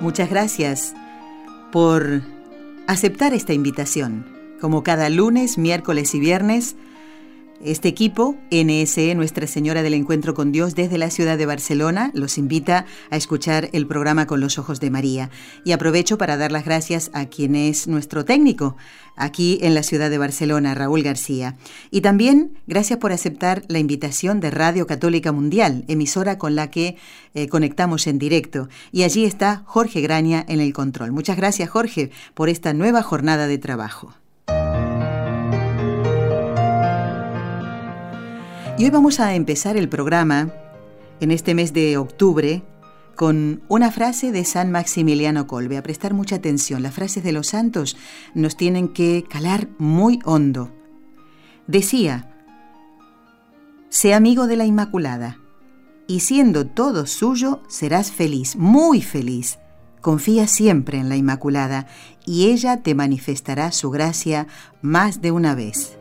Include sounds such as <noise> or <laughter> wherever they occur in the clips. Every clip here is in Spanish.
Muchas gracias por aceptar esta invitación. Como cada lunes, miércoles y viernes, este equipo, NSE Nuestra Señora del Encuentro con Dios desde la ciudad de Barcelona, los invita a escuchar el programa Con los Ojos de María. Y aprovecho para dar las gracias a quien es nuestro técnico aquí en la ciudad de Barcelona, Raúl García. Y también gracias por aceptar la invitación de Radio Católica Mundial, emisora con la que eh, conectamos en directo. Y allí está Jorge Graña en el control. Muchas gracias, Jorge, por esta nueva jornada de trabajo. Y hoy vamos a empezar el programa en este mes de octubre con una frase de San Maximiliano Colbe. A prestar mucha atención, las frases de los santos nos tienen que calar muy hondo. Decía, sé amigo de la Inmaculada, y siendo todo suyo serás feliz, muy feliz. Confía siempre en la Inmaculada, y ella te manifestará su gracia más de una vez.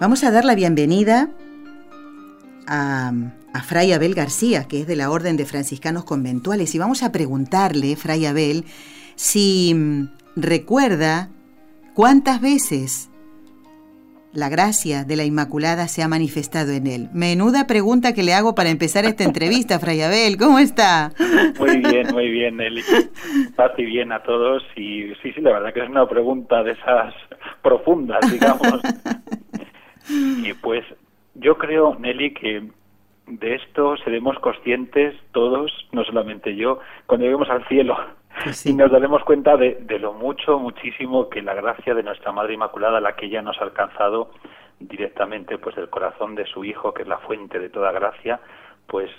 Vamos a dar la bienvenida a, Fray Abel García, que es de la Orden de Franciscanos Conventuales, y vamos a preguntarle, Fray Abel, si mm, recuerda cuántas veces la gracia de la Inmaculada se ha manifestado en él. Menuda pregunta que le hago para empezar esta entrevista, Fray Abel. ¿Cómo está? Muy bien, muy bien, Nelly. Paz y bien a todos. Y sí, sí, la verdad que es una pregunta de esas profundas, digamos. Y pues yo creo, Nelly, que de esto seremos conscientes todos, no solamente yo, cuando lleguemos al cielo pues y nos daremos cuenta de, de, lo mucho, muchísimo que la gracia de nuestra Madre Inmaculada, la que ella nos ha alcanzado directamente pues del corazón de su Hijo, que es la fuente de toda gracia, pues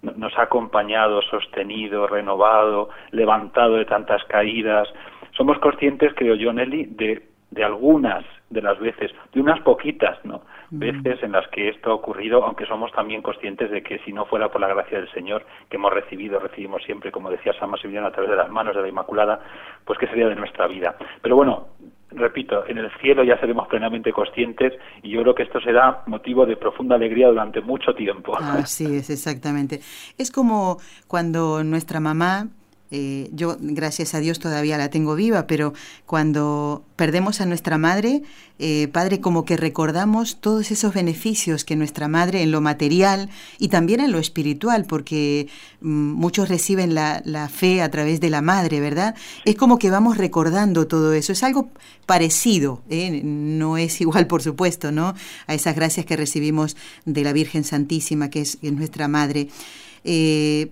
nos ha acompañado, sostenido, renovado, levantado de tantas caídas. Somos conscientes, creo yo, Nelly, de, de algunas de las veces, de unas poquitas, ¿no? veces en las que esto ha ocurrido, aunque somos también conscientes de que si no fuera por la gracia del Señor que hemos recibido, recibimos siempre, como decía San Maximiliano, a través de las manos de la Inmaculada, pues qué sería de nuestra vida. Pero bueno, repito, en el cielo ya seremos plenamente conscientes y yo creo que esto será motivo de profunda alegría durante mucho tiempo. Así es, exactamente. Es como cuando nuestra mamá eh, yo, gracias a Dios, todavía la tengo viva, pero cuando perdemos a nuestra madre, eh, Padre, como que recordamos todos esos beneficios que nuestra madre en lo material y también en lo espiritual, porque mm, muchos reciben la, fe a través de la madre, ¿verdad? Es como que vamos recordando todo eso. Es algo parecido, ¿eh? no es igual, por supuesto, ¿no? A esas gracias que recibimos de la Virgen Santísima, que es, nuestra madre.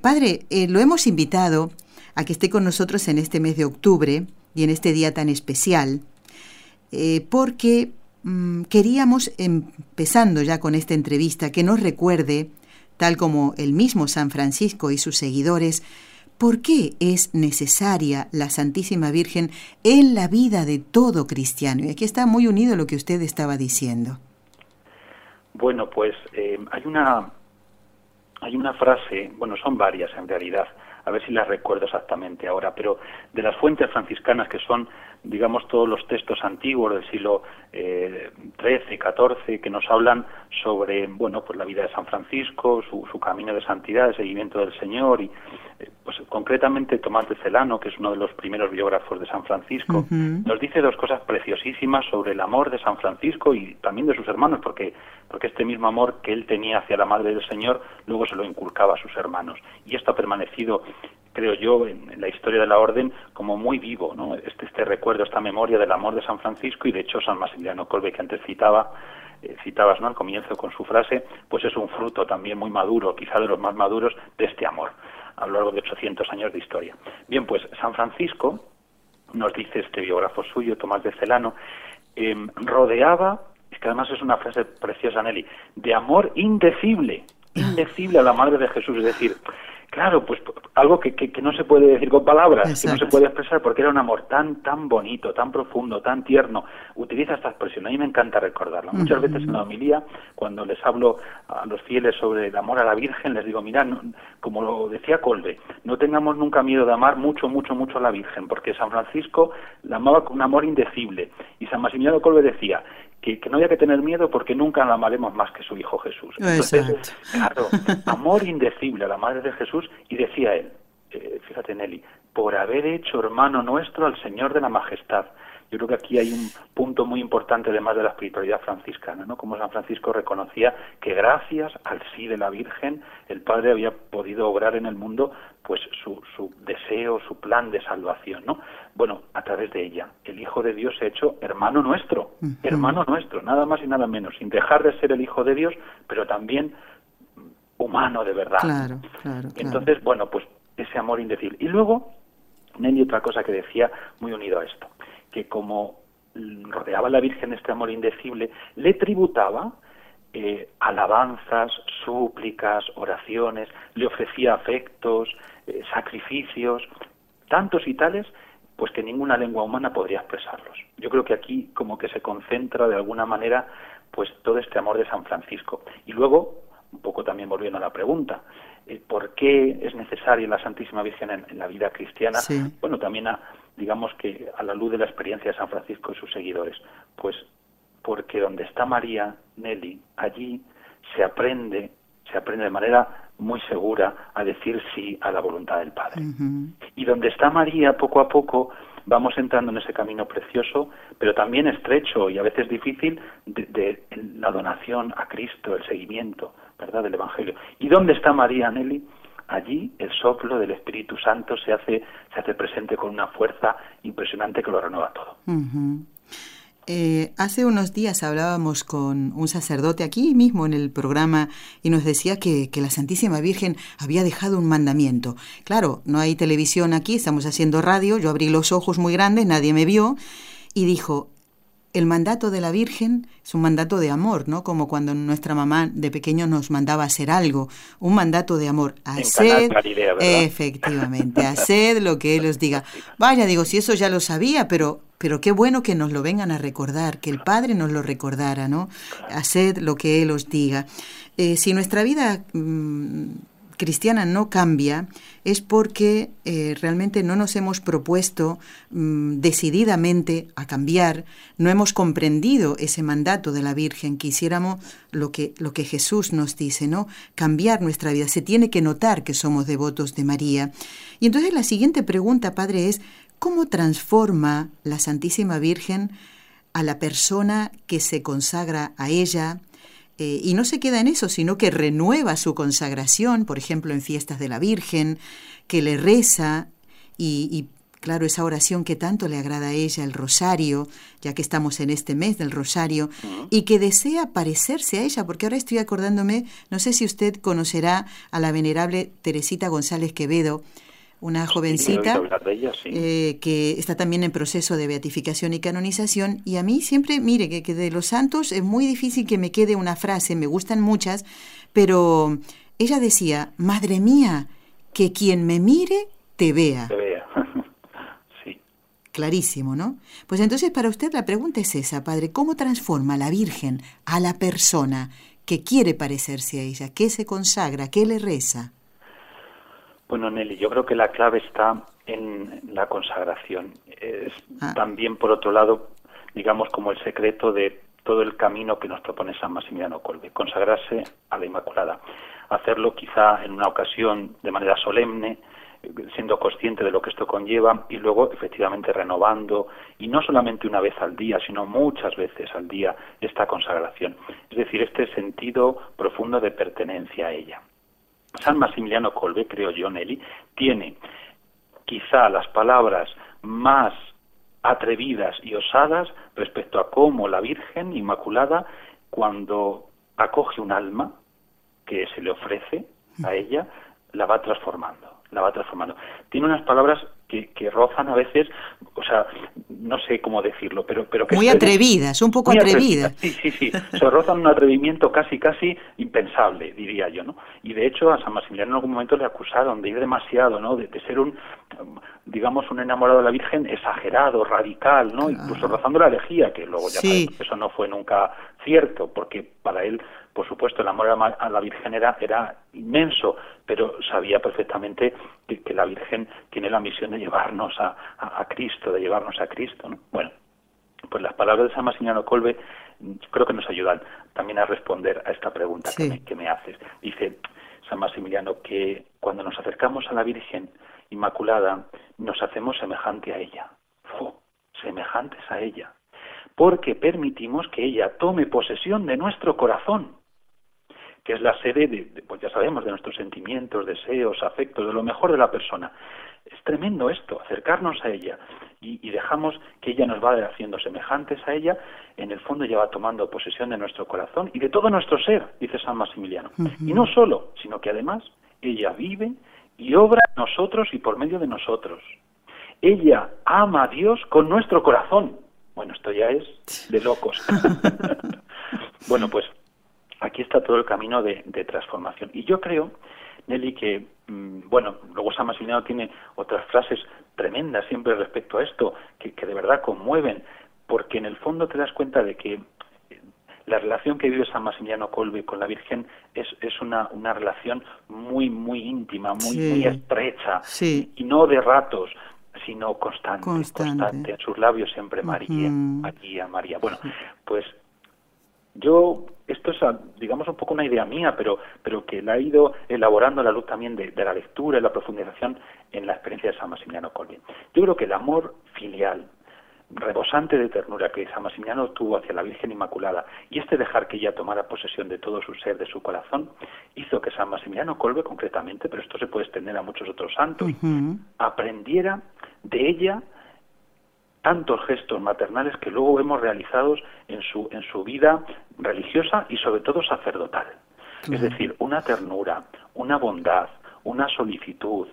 padre, lo hemos invitado a que esté con nosotros en este mes de octubre y en este día tan especial, eh, porque mm, queríamos, empezando ya con esta entrevista, que nos recuerde, tal como el mismo San Francisco y sus seguidores, ¿Por qué es necesaria la Santísima Virgen en la vida de todo cristiano? Y aquí está muy unido lo que usted estaba diciendo. Bueno, pues eh, hay una hay una frase, bueno, son varias en realidad, a ver si las recuerdo exactamente ahora, pero de las fuentes franciscanas que son, digamos, todos los textos antiguos del siglo eh, XIII, XIV, que nos hablan sobre, bueno, pues la vida de San Francisco, su, su camino de santidad, el seguimiento del Señor y, eh, pues concretamente Tomás de Celano, que es uno de los primeros biógrafos de San Francisco, nos dice dos cosas preciosísimas sobre el amor de San Francisco y también de sus hermanos, porque porque este mismo amor que él tenía hacia la Madre del Señor luego se lo inculcaba a sus hermanos. Y esto ha permanecido, creo yo, en, la historia de la Orden como muy vivo, ¿no? Este, este recuerdo, esta memoria del amor de San Francisco y de hecho San Maximiliano Colbe, que antes citaba, eh, citabas ¿no? al comienzo con su frase, pues es un fruto también muy maduro, quizá de los más maduros, de este amor a lo largo de 800 años de historia. Bien, pues San Francisco, nos dice este biógrafo suyo, Tomás de Celano, em, rodeaba es que además es una frase preciosa, Nelly, de amor indecible, indecible a la Madre de Jesús, es decir, Claro, pues algo que, que, no se puede decir con palabras, que no se puede expresar porque era un amor tan tan bonito, tan profundo, tan tierno. Utiliza esta expresión, a mí me encanta recordarla. Muchas veces en la homilía, cuando les hablo a los fieles sobre el amor a la Virgen, les digo, mira, como lo decía Colbe, no tengamos nunca miedo de amar mucho, mucho, mucho a la Virgen, porque San Francisco la amaba con un amor indecible. Y San Maximiliano Colbe decía, que, no haya que tener miedo porque nunca la amaremos más que su Hijo Jesús. Entonces, claro, amor indecible a la Madre de Jesús y decía él, eh, fíjate Nelly, por haber hecho hermano nuestro al Señor de la Majestad. Yo creo que aquí hay un punto muy importante además de la espiritualidad franciscana, ¿no? Como San Francisco reconocía que gracias al sí de la Virgen el Padre había podido obrar en el mundo pues su, su deseo, su plan de salvación, ¿no? Bueno, a través de ella, el Hijo de Dios se ha hecho hermano nuestro, hermano nuestro, nada más y nada menos, sin dejar de ser el Hijo de Dios, pero también humano de verdad. Claro, claro, Entonces, bueno, pues ese amor indecible. Y luego, Nelly, otra cosa que decía muy unido a esto, que como rodeaba a la Virgen este amor indecible, le tributaba eh, alabanzas, súplicas, oraciones, le ofrecía afectos, eh, sacrificios, tantos y tales, pues que ninguna lengua humana podría expresarlos. Yo creo que aquí como que se concentra de alguna manera pues todo este amor de San Francisco. Y luego, un poco también volviendo a la pregunta, eh, ¿por qué es necesaria la Santísima Virgen en, la vida cristiana? Bueno, también a, digamos que a la luz de la experiencia de San Francisco y sus seguidores, pues porque donde está María, Nelly, allí se aprende, se aprende de manera muy segura a decir sí a la voluntad del Padre. Y donde está María, poco a poco vamos entrando en ese camino precioso, pero también estrecho y a veces difícil de, de la donación a Cristo, el seguimiento, ¿verdad?, del Evangelio. ¿Y dónde está María, Nelly? Allí el soplo del Espíritu Santo se hace, se hace presente con una fuerza impresionante que lo renueva todo. Eh, hace unos días hablábamos con un sacerdote aquí mismo en el programa y nos decía que, que, la Santísima Virgen había dejado un mandamiento. Claro, no hay televisión aquí, estamos haciendo radio, yo abrí los ojos muy grandes, nadie me vio y dijo, el mandato de la Virgen es un mandato de amor, ¿no? Como cuando nuestra mamá de pequeño nos mandaba hacer algo, un mandato de amor. Haced, efectivamente, haced lo que Él os diga. <laughs> Vaya, digo, si eso ya lo sabía, pero, pero qué bueno que nos lo vengan a recordar, que el Padre nos lo recordara, ¿no? Haced lo que Él os diga. Eh, si nuestra vida mm, cristiana no cambia es porque eh, realmente no nos hemos propuesto mm, decididamente a cambiar, no hemos comprendido ese mandato de la Virgen, quisiéramos lo que, lo que Jesús nos dice, ¿no? Cambiar nuestra vida. Se tiene que notar que somos devotos de María. Y entonces la siguiente pregunta, Padre, es ¿cómo transforma la Santísima Virgen a la persona que se consagra a ella, eh, y no se queda en eso, sino que renueva su consagración, por ejemplo, en fiestas de la Virgen, que le reza y, claro, esa oración que tanto le agrada a ella, el rosario, ya que estamos en este mes del rosario, y que desea parecerse a ella, porque ahora estoy acordándome, no sé si usted conocerá a la venerable Teresita González Quevedo, una jovencita eh, que está también en proceso de beatificación y canonización. Y a mí siempre, mire, que, de los santos es muy difícil que me quede una frase, me gustan muchas, pero ella decía, Madre mía, que quien me mire te vea. Te vea. <laughs> sí. Clarísimo, ¿no? Pues entonces para usted la pregunta es esa, Padre, ¿cómo transforma la Virgen a la persona que quiere parecerse a ella, que se consagra, que le reza? Bueno, Nelly, yo creo que la clave está en la consagración. Es ah. también, por otro lado, digamos, como el secreto de todo el camino que nos propone San Maximiliano Colbe, consagrarse a la Inmaculada, hacerlo quizá en una ocasión de manera solemne, siendo consciente de lo que esto conlleva y luego efectivamente renovando y no solamente una vez al día, sino muchas veces al día esta consagración. Es decir, este sentido profundo de pertenencia a ella. San Maximiliano Colbe, creo yo, Nelly, tiene quizá las palabras más atrevidas y osadas respecto a cómo la Virgen Inmaculada, cuando acoge un alma que se le ofrece a ella, la va transformando, la va transformando. Tiene unas palabras que, rozan a veces, o sea, no sé cómo decirlo, pero... pero que muy atrevidas, un poco atrevidas. Sí, sí, sí, se rozan un atrevimiento casi, casi impensable, diría yo, ¿no? Y de hecho a San Maximiliano en algún momento le acusaron de ir demasiado, ¿no? De, ser un, digamos, un enamorado de la Virgen exagerado, radical, ¿no? Incluso rozando la herejía, que luego ya sabemos que eso no fue nunca cierto, porque para él por supuesto, el amor a la Virgen era, era inmenso, pero sabía perfectamente que, la Virgen tiene la misión de llevarnos a, a, Cristo, de llevarnos a Cristo. ¿no? Bueno, pues las palabras de San Maximiliano Colbe creo que nos ayudan también a responder a esta pregunta que, me, que me haces. Dice San Maximiliano que cuando nos acercamos a la Virgen Inmaculada nos hacemos semejante a ella, semejantes a ella, porque permitimos que ella tome posesión de nuestro corazón que es la sede de, pues ya sabemos, de nuestros sentimientos, deseos, afectos, de lo mejor de la persona. Es tremendo esto, acercarnos a ella y, dejamos que ella nos va haciendo semejantes a ella, en el fondo ella va tomando posesión de nuestro corazón y de todo nuestro ser, dice San Maximiliano. Y no solo, sino que además ella vive y obra en nosotros y por medio de nosotros. Ella ama a Dios con nuestro corazón. Bueno, esto ya es de locos. <laughs> bueno, pues aquí está todo el camino de, transformación. Y yo creo, Nelly, que, mm, bueno, luego San Maximiliano tiene otras frases tremendas siempre respecto a esto, que, de verdad conmueven, porque en el fondo te das cuenta de que eh, la relación que vive San Maximiliano Colbe con la Virgen es, es una, una relación muy, muy íntima, muy, muy estrecha, y no de ratos, sino constante, constante, En sus labios siempre María, María, María. Bueno, pues yo, esto es, digamos, un poco una idea mía, pero, pero que la he ido elaborando a la luz también de, la lectura y la profundización en la experiencia de San Maximiliano Colvin. Yo creo que el amor filial, rebosante de ternura que San Maximiliano tuvo hacia la Virgen Inmaculada y este dejar que ella tomara posesión de todo su ser, de su corazón, hizo que San Maximiliano Colbe concretamente, pero esto se puede extender a muchos otros santos, aprendiera de ella tantos gestos maternales que luego vemos realizados en su, en su vida religiosa y sobre todo sacerdotal. Es decir, una ternura, una bondad, una solicitud,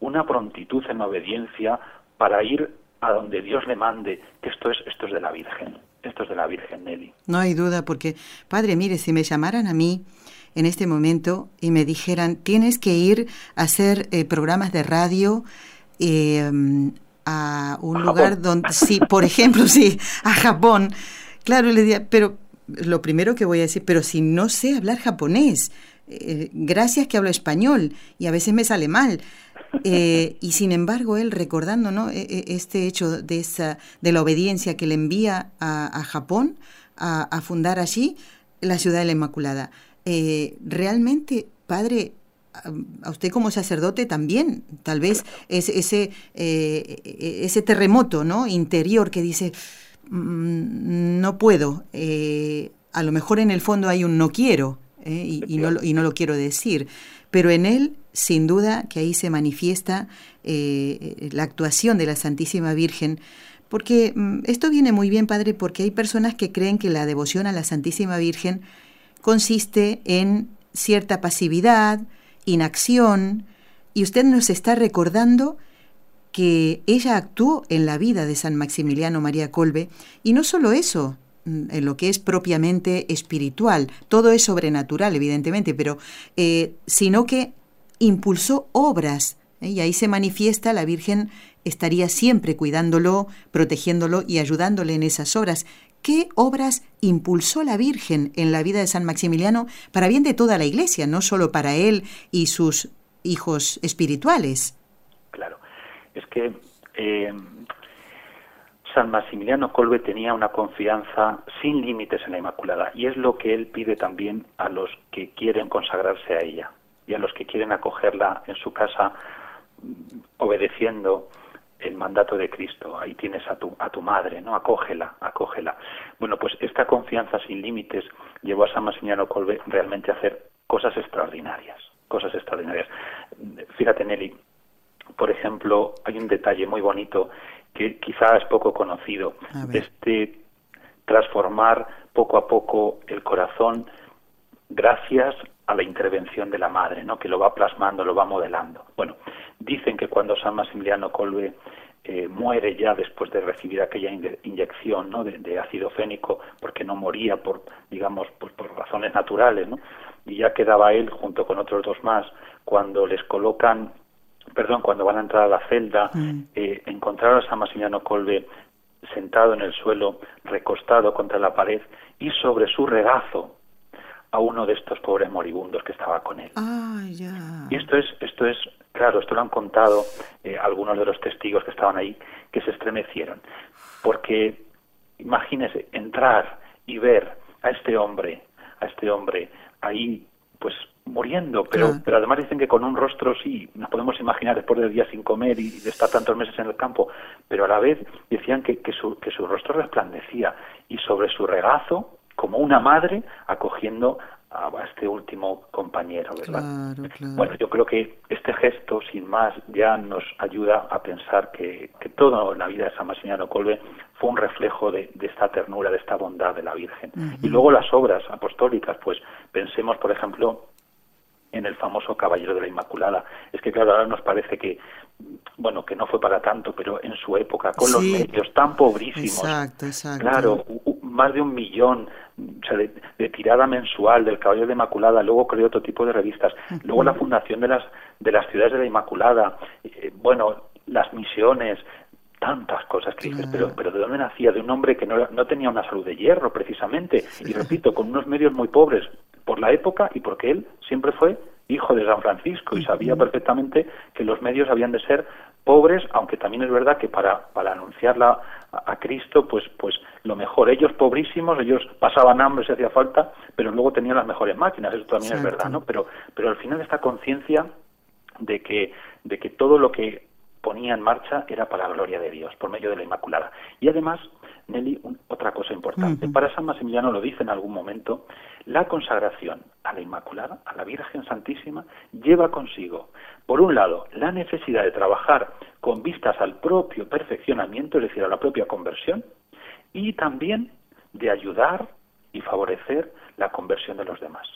una prontitud en obediencia para ir a donde Dios le mande, que esto es, esto es de la Virgen, esto es de la Virgen Nelly. No hay duda, porque, Padre, mire, si me llamaran a mí en este momento y me dijeran, tienes que ir a hacer eh, programas de radio eh, a un lugar donde, sí, por ejemplo, sí, a Japón, claro, le diría, pero lo primero que voy a decir, pero si no sé hablar japonés, eh, gracias que hablo español y a veces me sale mal. Eh, y sin embargo, él recordando ¿no? E, e, este hecho de, esa, de la obediencia que le envía a, Japón a, fundar allí la ciudad de la Inmaculada. Eh, realmente, padre, a usted como sacerdote también, tal vez es ese, eh, ese terremoto ¿no? interior que dice, mm, no puedo, eh, a lo mejor en el fondo hay un no quiero eh, y, no, y, no, lo quiero decir, pero en él sin duda que ahí se manifiesta la actuación de la Santísima Virgen, porque mm, esto viene muy bien, Padre, porque hay personas que creen que la devoción a la Santísima Virgen consiste en cierta pasividad, inacción, y usted nos está recordando que ella actuó en la vida de San Maximiliano María Colbe, y no solo eso, mm, en lo que es propiamente espiritual, todo es sobrenatural, evidentemente, pero eh, sino que impulsó obras, ¿eh? y ahí se manifiesta la Virgen estaría siempre cuidándolo, protegiéndolo y ayudándole en esas obras. ¿Qué obras impulsó la Virgen en la vida de San Maximiliano para bien de toda la Iglesia, no solo para él y sus hijos espirituales? Claro, es que eh, San Maximiliano Colbe tenía una confianza sin límites en la Inmaculada y es lo que él pide también a los que quieren consagrarse a ella y a los que quieren acogerla en su casa obedeciendo el mandato de Cristo, ahí tienes a tu, a tu madre, ¿no? Acógela, acógela. Bueno, pues esta confianza sin límites llevó a San Maximiliano Colbe realmente a hacer cosas extraordinarias, cosas extraordinarias. Fíjate, Nelly, por ejemplo, hay un detalle muy bonito que quizás es poco conocido, este transformar poco a poco el corazón gracias a la intervención de la madre, ¿no? que lo va plasmando, lo va modelando. Bueno, Dicen que cuando San Maximiliano Colbe eh, muere ya después de recibir aquella inyección ¿no? de, ácido fénico, porque no moría por, digamos, por, por razones naturales, ¿no? y ya quedaba él junto con otros dos más, cuando les colocan, perdón, cuando van a entrar a la celda, mm. eh, encontraron a San Maximiliano Colbe sentado en el suelo, recostado contra la pared, y sobre su regazo a uno de estos pobres moribundos que estaba con él. Y esto es, esto es, claro, esto lo han contado eh, algunos de los testigos que estaban ahí, que se estremecieron, porque imagínese entrar y ver a este hombre, a este hombre ahí, pues muriendo, pero, pero además dicen que con un rostro sí, nos podemos imaginar después del día sin comer y de estar tantos meses en el campo, pero a la vez decían que, que, su, que su rostro resplandecía y sobre su regazo como una madre acogiendo a este último compañero, ¿verdad? Bueno, yo creo que este gesto, sin más, ya nos ayuda a pensar que, que toda la vida de San Maximiliano Colbe fue un reflejo de, esta ternura, de esta bondad de la Virgen. Y luego las obras apostólicas, pues pensemos, por ejemplo, en el famoso Caballero de la Inmaculada. Es que claro, ahora nos parece que bueno, que no fue para tanto, pero en su época, con los medios tan pobrísimos, exacto, exacto. claro, más de un millón o sea, de, tirada mensual del Caballero de la Inmaculada, luego creó otro tipo de revistas, luego la fundación de las de las ciudades de la Inmaculada, eh, bueno, las misiones, tantas cosas que dices, pero, pero ¿de dónde nacía? De un hombre que no, no tenía una salud de hierro, precisamente, y repito, con unos medios muy pobres por la época y porque él siempre fue hijo de San Francisco y sabía perfectamente que los medios habían de ser pobres, aunque también es verdad que para, para anunciarla a, Cristo, pues, pues lo mejor, ellos pobrísimos, ellos pasaban hambre si hacía falta, pero luego tenían las mejores máquinas, eso también es verdad, ¿no? Pero, pero al final esta conciencia de que, de que todo lo que ponía en marcha era para la gloria de Dios, por medio de la Inmaculada. Y además, Nelly, otra cosa importante, para San Maximiliano lo dice en algún momento, la consagración a la Inmaculada, a la Virgen Santísima, lleva consigo, por un lado, la necesidad de trabajar con vistas al propio perfeccionamiento, es decir, a la propia conversión, y también de ayudar y favorecer la conversión de los demás.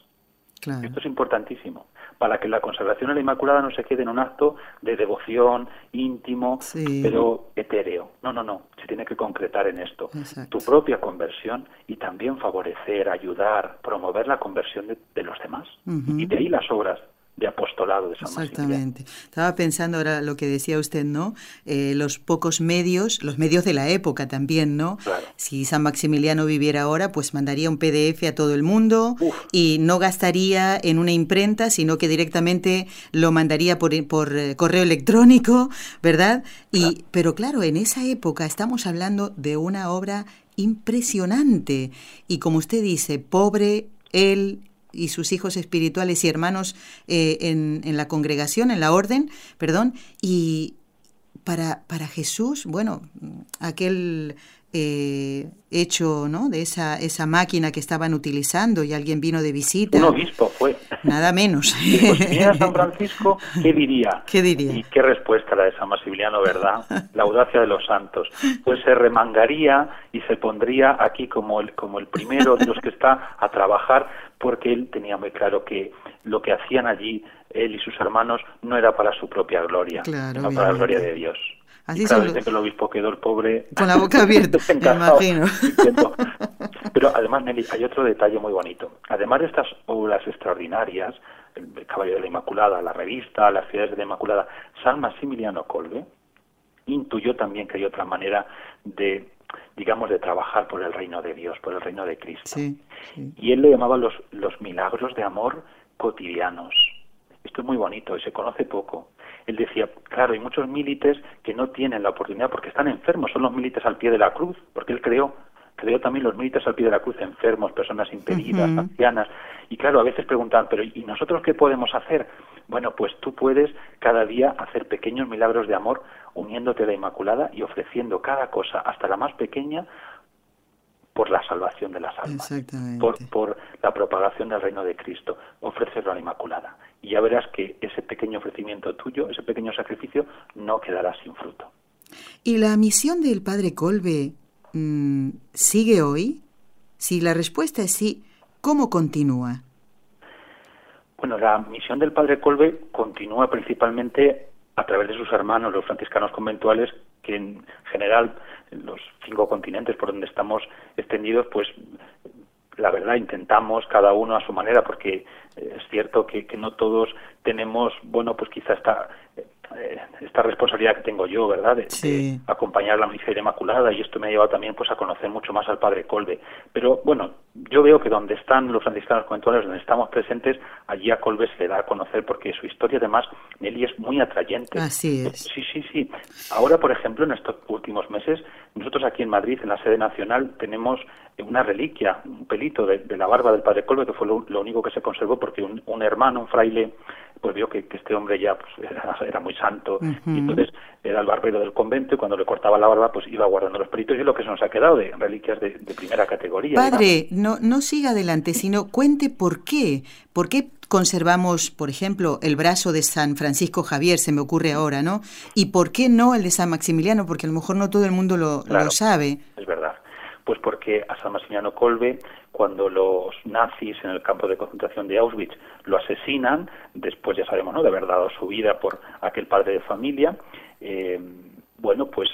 Esto es importantísimo, para que la consagración a la Inmaculada no se quede en un acto de devoción íntimo, pero etéreo. No, no, no, se tiene que concretar en esto. Tu propia conversión y también favorecer, ayudar, promover la conversión de, los demás. Y de ahí las obras de apostolado de San Exactamente. Estaba pensando ahora lo que decía usted, ¿no? Eh, los pocos medios, los medios de la época también, ¿no? Si San Maximiliano viviera ahora, pues mandaría un PDF a todo el mundo y no gastaría en una imprenta, sino que directamente lo mandaría por, por eh, correo electrónico, ¿verdad? Y, Pero claro, en esa época estamos hablando de una obra impresionante y como usted dice, pobre él y sus hijos espirituales y hermanos eh, en, en, la congregación, en la orden, perdón, y para, para Jesús, bueno, aquel eh, hecho ¿no? de esa, esa máquina que estaban utilizando y alguien vino de visita. Un obispo fue. Nada menos. Pues San Francisco, <laughs> ¿qué diría? ¿Qué diría? Y qué respuesta la de San Maximiliano, ¿verdad? La audacia de los santos. Pues se remangaría y se pondría aquí como el, como el primero de los que está a trabajar porque él tenía muy claro que lo que hacían allí él y sus hermanos no era para su propia gloria, sino para la gloria de Dios. Así claro, que el obispo quedó el pobre... Con la boca abierta, <laughs> me imagino. Pero además, Nelly, hay otro detalle muy bonito. Además de estas obras extraordinarias, el Caballero de la Inmaculada, la revista, las ciudades de la Inmaculada, San Maximiliano Colbe intuyó también que hay otra manera de digamos, de trabajar por el reino de Dios, por el reino de Cristo. Y él le llamaba los, los milagros de amor cotidianos. Esto es muy bonito y se conoce poco. Él decía, claro, hay muchos milites que no tienen la oportunidad porque están enfermos, son los milites al pie de la cruz, porque él creó, creó también los milites al pie de la cruz, enfermos, personas impedidas, ancianas. Y claro, a veces preguntan, pero ¿y nosotros qué podemos hacer? Bueno, pues tú puedes cada día hacer pequeños milagros de amor uniéndote a la Inmaculada y ofreciendo cada cosa, hasta la más pequeña, por la salvación de las almas, por, por la propagación del reino de Cristo, ofrecerlo a la Inmaculada. Y ya verás que ese pequeño ofrecimiento tuyo, ese pequeño sacrificio, no quedará sin fruto. ¿Y la misión del Padre Colbe mm, sigue hoy? Si la respuesta es sí, ¿cómo continúa? Bueno, la misión del Padre Colbe continúa principalmente a través de sus hermanos, los franciscanos conventuales, que en general en los cinco continentes por donde estamos extendidos, pues la verdad intentamos cada uno a su manera, porque es cierto que, que no todos tenemos, bueno, pues quizá esta, eh, esta responsabilidad que tengo yo, ¿verdad? De, acompañar la misa inmaculada y esto me ha llevado también pues a conocer mucho más al Padre Colbe. Pero bueno, yo veo que donde están los franciscanos conventuales, donde estamos presentes, allí a Colbe se le da a conocer porque su historia además, Nelly, es muy atrayente. Así es. Sí, sí, sí. Ahora, por ejemplo, en estos últimos meses, nosotros aquí en Madrid, en la sede nacional, tenemos una reliquia, un pelito de, la barba del Padre Colbe, que fue lo, único que se conservó porque un, hermano, un fraile, pues vio que, este hombre ya pues, era, muy santo y entonces era el barbero del convento y cuando le cortaba la barba pues iba guardando los pelitos y lo que se nos ha quedado de reliquias de, primera categoría. Padre, no, no siga adelante, sino cuente por qué, por qué conservamos, por ejemplo, el brazo de San Francisco Javier, se me ocurre ahora, ¿no? ¿Y por qué no el de San Maximiliano? Porque a lo mejor no todo el mundo lo, lo sabe. Es verdad. Pues porque a San Maximiliano Kolbe, cuando los nazis en el campo de concentración de Auschwitz lo asesinan, después ya sabemos, ¿no?, de haber dado su vida por aquel padre de familia, eh, bueno, pues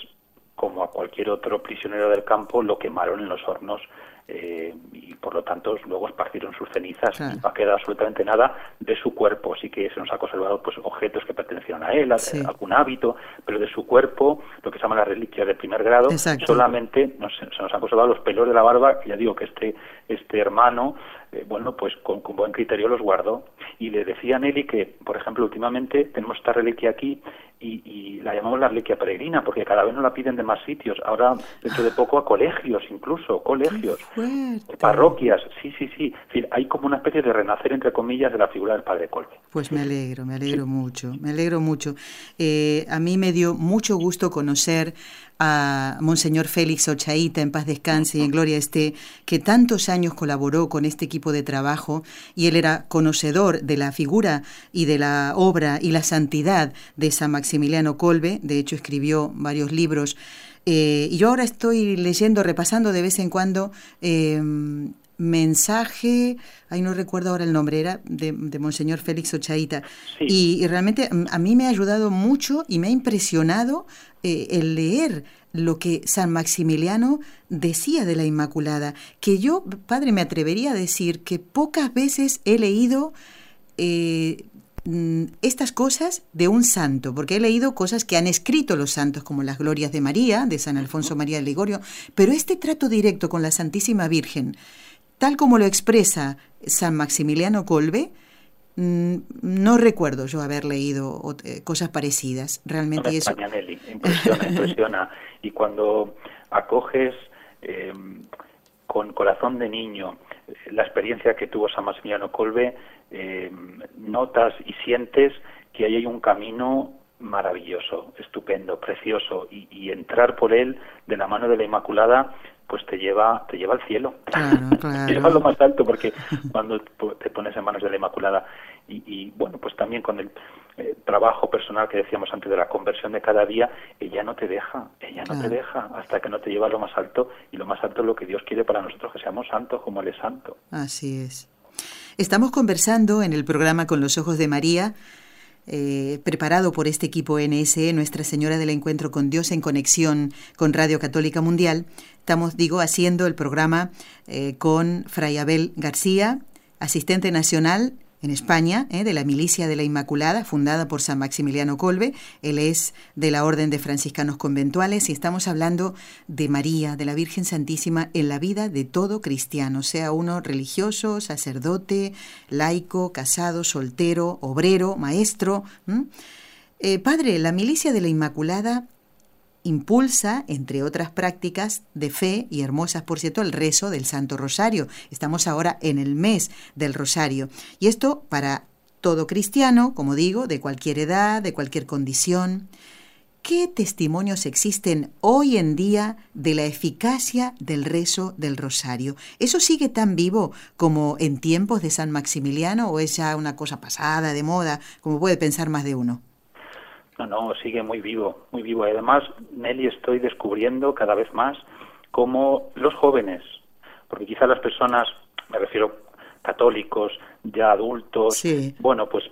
como a cualquier otro prisionero del campo, lo quemaron en los hornos eh, y por lo tanto luego esparcieron sus cenizas y no ha quedado absolutamente nada de su cuerpo. Sí que se nos ha conservado pues objetos que pertenecieron a él, algún hábito, pero de su cuerpo, lo que se llama la reliquia de primer grado, solamente se nos han conservado los pelos de la barba, ya digo que este, este hermano, eh, bueno, pues con, con, buen criterio los guardó. Y le decía a Nelly que, por ejemplo, últimamente tenemos esta reliquia aquí y, la llamamos la reliquia peregrina porque cada vez nos la piden de más sitios. Ahora, dentro de poco, a colegios incluso, colegios, parroquias, sí, sí, sí. hay como una especie de renacer, entre comillas, de la figura del Padre Colbe. Pues me alegro, me alegro mucho, me alegro mucho. Eh, a mí me dio mucho gusto conocer a Monseñor Félix Ochaíta, en paz descanse y en gloria esté, que tantos años colaboró con este equipo de trabajo y él era conocedor de la figura y de la obra y la santidad de San Maximiliano Colbe, de hecho escribió varios libros. Eh, y yo ahora estoy leyendo, repasando de vez en cuando em, mensaje, ahí no recuerdo ahora el nombre, era de, Monseñor Félix Ochaíta. Y, realmente a mí me ha ayudado mucho y me ha impresionado eh, el leer lo que San Maximiliano decía de la Inmaculada, que yo, padre, me atrevería a decir que pocas veces he leído eh, mm, estas cosas de un santo, porque he leído cosas que han escrito los santos, como las glorias de María, de San Alfonso María de Ligorio, pero este trato directo con la Santísima Virgen, tal como lo expresa San Maximiliano Colbe, Mm, no recuerdo yo haber leído eh, cosas parecidas. Realmente no eso. impresiona, <laughs> impresiona. y cuando acoges em, con corazón de niño eh, la experiencia que tuvo San Maximiliano Colbe, em, notas y sientes que ahí hay un camino maravilloso, estupendo, precioso, y, y, entrar por él de la mano de la Inmaculada pues te lleva te lleva al cielo. <laughs> Te lleva a lo más alto porque <laughs> cuando te pones en manos de la Inmaculada y, bueno pues también con el eh, trabajo personal que decíamos antes de la conversión de cada día ella no te deja ella no te deja hasta que no te lleva a lo más alto y lo más alto es lo que Dios quiere para nosotros que seamos santos como él es santo. Así es. Estamos conversando en el programa con los ojos de María eh, preparado por este equipo NSE, Nuestra Señora del Encuentro con Dios en conexión con Radio Católica Mundial. Estamos, digo, haciendo el programa eh, con Fray Abel García, asistente nacional en España, ¿eh? de la Milicia de la Inmaculada, fundada por San Maximiliano Colbe. Él es de la Orden de Franciscanos Conventuales y estamos hablando de María, de la Virgen Santísima, en la vida de todo cristiano, sea uno religioso, sacerdote, laico, casado, soltero, obrero, maestro. Eh, padre, la Milicia de la Inmaculada impulsa, entre otras prácticas de fe y hermosas, por cierto, el rezo del Santo Rosario. Estamos ahora en el mes del Rosario. Y esto para todo cristiano, como digo, de cualquier edad, de cualquier condición. ¿Qué testimonios existen hoy en día de la eficacia del rezo del rosario? ¿Eso sigue tan vivo como en tiempos de San Maximiliano o es ya una cosa pasada, de moda, como puede pensar más de uno? No, no, sigue muy vivo, muy vivo. Y además, Nelly, estoy descubriendo cada vez más cómo los jóvenes, porque quizá las personas, me refiero católicos, ya adultos, bueno, pues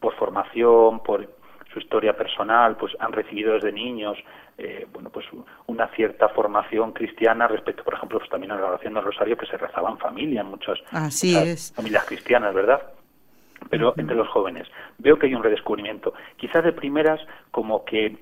por formación, por su historia personal, pues han recibido desde niños, eh, bueno, pues una cierta formación cristiana respecto, por ejemplo, pues también a la oración del rosario que se rezaba en familia, en muchas, Así es. familias cristianas, ¿verdad? Pero entre los jóvenes veo que hay un redescubrimiento. Quizás de primeras como que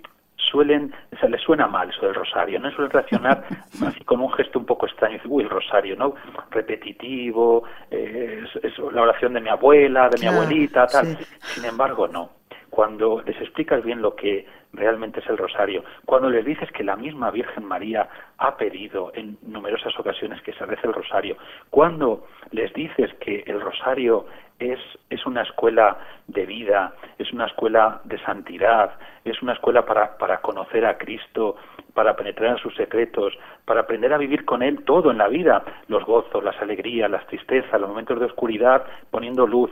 suelen, se les suena mal eso del rosario, no suelen reaccionar <laughs> así con un gesto un poco extraño, uy, el rosario, ¿no? Repetitivo, eh, es, la oración de mi abuela, de mi abuelita, tal. Sin embargo, no. Cuando les explicas bien lo que realmente es el rosario, cuando les dices que la misma Virgen María ha pedido en numerosas ocasiones que se rece el rosario, cuando les dices que el rosario es, es una escuela de vida, es una escuela de santidad, es una escuela para, para conocer a Cristo, para penetrar en sus secretos, para aprender a vivir con Él todo en la vida, los gozos, las alegrías, las tristezas, los momentos de oscuridad, poniendo luz.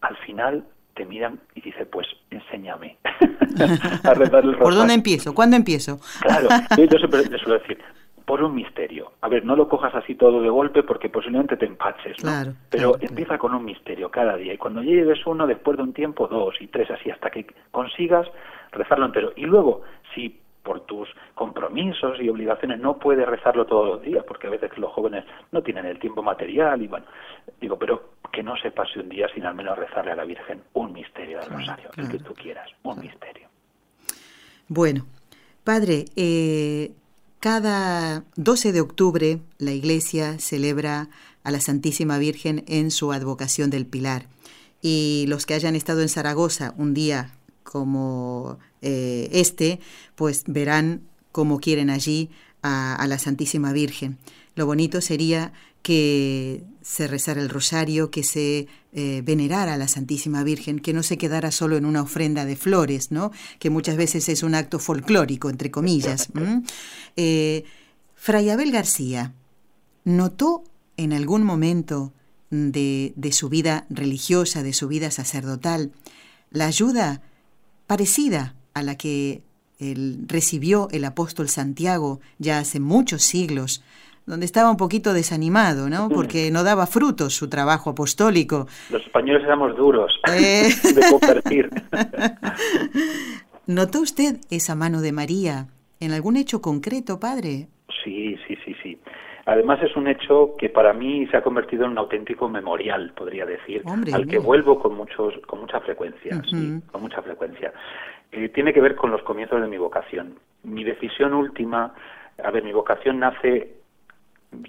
Al final te miran y dice, pues enséñame <laughs> a rezar el rosario. ¿Por dónde empiezo? ¿Cuándo empiezo? Claro, yo siempre suelo decir, por un misterio. A ver, no lo cojas así todo de golpe porque posiblemente te empaches, ¿no? Claro, Pero empieza con un misterio cada día y cuando llegues uno, después de un tiempo, dos y tres, así hasta que consigas rezarlo entero. Y luego, si por tus compromisos y obligaciones no puedes rezarlo todos los días, porque a veces los jóvenes no tienen el tiempo material y bueno, digo, pero que no se pase un día sin al menos rezarle a la Virgen un misterio del rosario, el que tú quieras, un misterio. Bueno, Padre, eh, cada 12 de octubre la Iglesia celebra a la Santísima Virgen en su advocación del Pilar. Y los que hayan estado en Zaragoza un día como eh, este, pues verán cómo quieren allí a, la Santísima Virgen. Lo bonito sería que se rezara el rosario, que se eh, venerara a la Santísima Virgen, que no se quedara solo en una ofrenda de flores, ¿no? que muchas veces es un acto folclórico, entre comillas. <laughs> Eh, Fray Abel García, ¿notó en algún momento de, de su vida religiosa, de su vida sacerdotal, la ayuda parecida a la que él recibió el apóstol Santiago ya hace muchos siglos, donde estaba un poquito desanimado, ¿no? Porque no daba frutos su trabajo apostólico. Los españoles éramos duros <laughs> eh. <laughs> de convertir. <laughs> ¿Notó usted esa mano de María en algún hecho concreto, padre? Sí, sí, sí, sí. Además es un hecho que para mí se ha convertido en un auténtico memorial, podría decir, al que vuelvo con muchos, con mucha frecuencia, sí, con mucha frecuencia. Eh, tiene que ver con los comienzos de mi vocación. Mi decisión última, a ver, mi vocación nace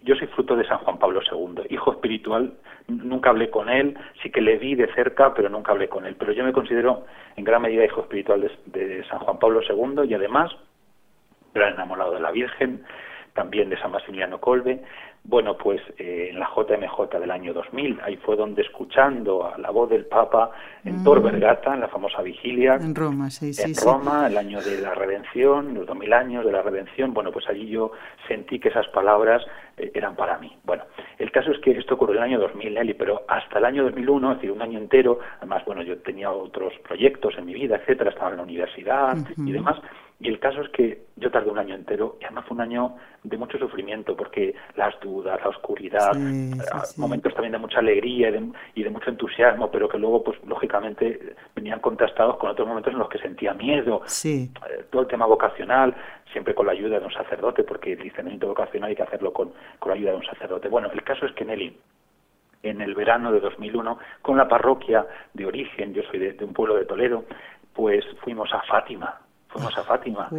yo soy fruto de San Juan Pablo II, hijo espiritual, nunca hablé con él, sí que le vi de cerca, pero nunca hablé con él. Pero yo me considero en gran medida hijo espiritual de, San Juan Pablo II y además gran enamorado de la Virgen, también de San Maximiliano Colbe. Bueno, pues eh, en la JMJ del año 2000, ahí fue donde escuchando a la voz del Papa en mm. Tor Vergata, en la famosa vigilia. En Roma, sí, sí. En Roma, el año de la redención, los 2000 años de la redención. Bueno, pues allí yo sentí que esas palabras eh, eran para mí. Bueno, el caso es que esto ocurrió en el año 2000, Nelly, pero hasta el año 2001, es decir, un año entero, además, bueno, yo tenía otros proyectos en mi vida, etcétera, estaba en la universidad y demás, y el caso es que yo tardé un año entero y además fue un año de mucho sufrimiento porque las dudas, la oscuridad, eh, momentos también de mucha alegría y de, mucho entusiasmo, pero que luego, pues lógicamente, venían contrastados con otros momentos en los que sentía miedo. Eh, todo el tema vocacional, siempre con la ayuda de un sacerdote, porque el discernimiento vocacional hay que hacerlo con, con la ayuda de un sacerdote. Bueno, el caso es que Nelly, en el verano de 2001, con la parroquia de origen, yo soy de un pueblo de Toledo, pues fuimos a Fátima, fuimos a Fátima,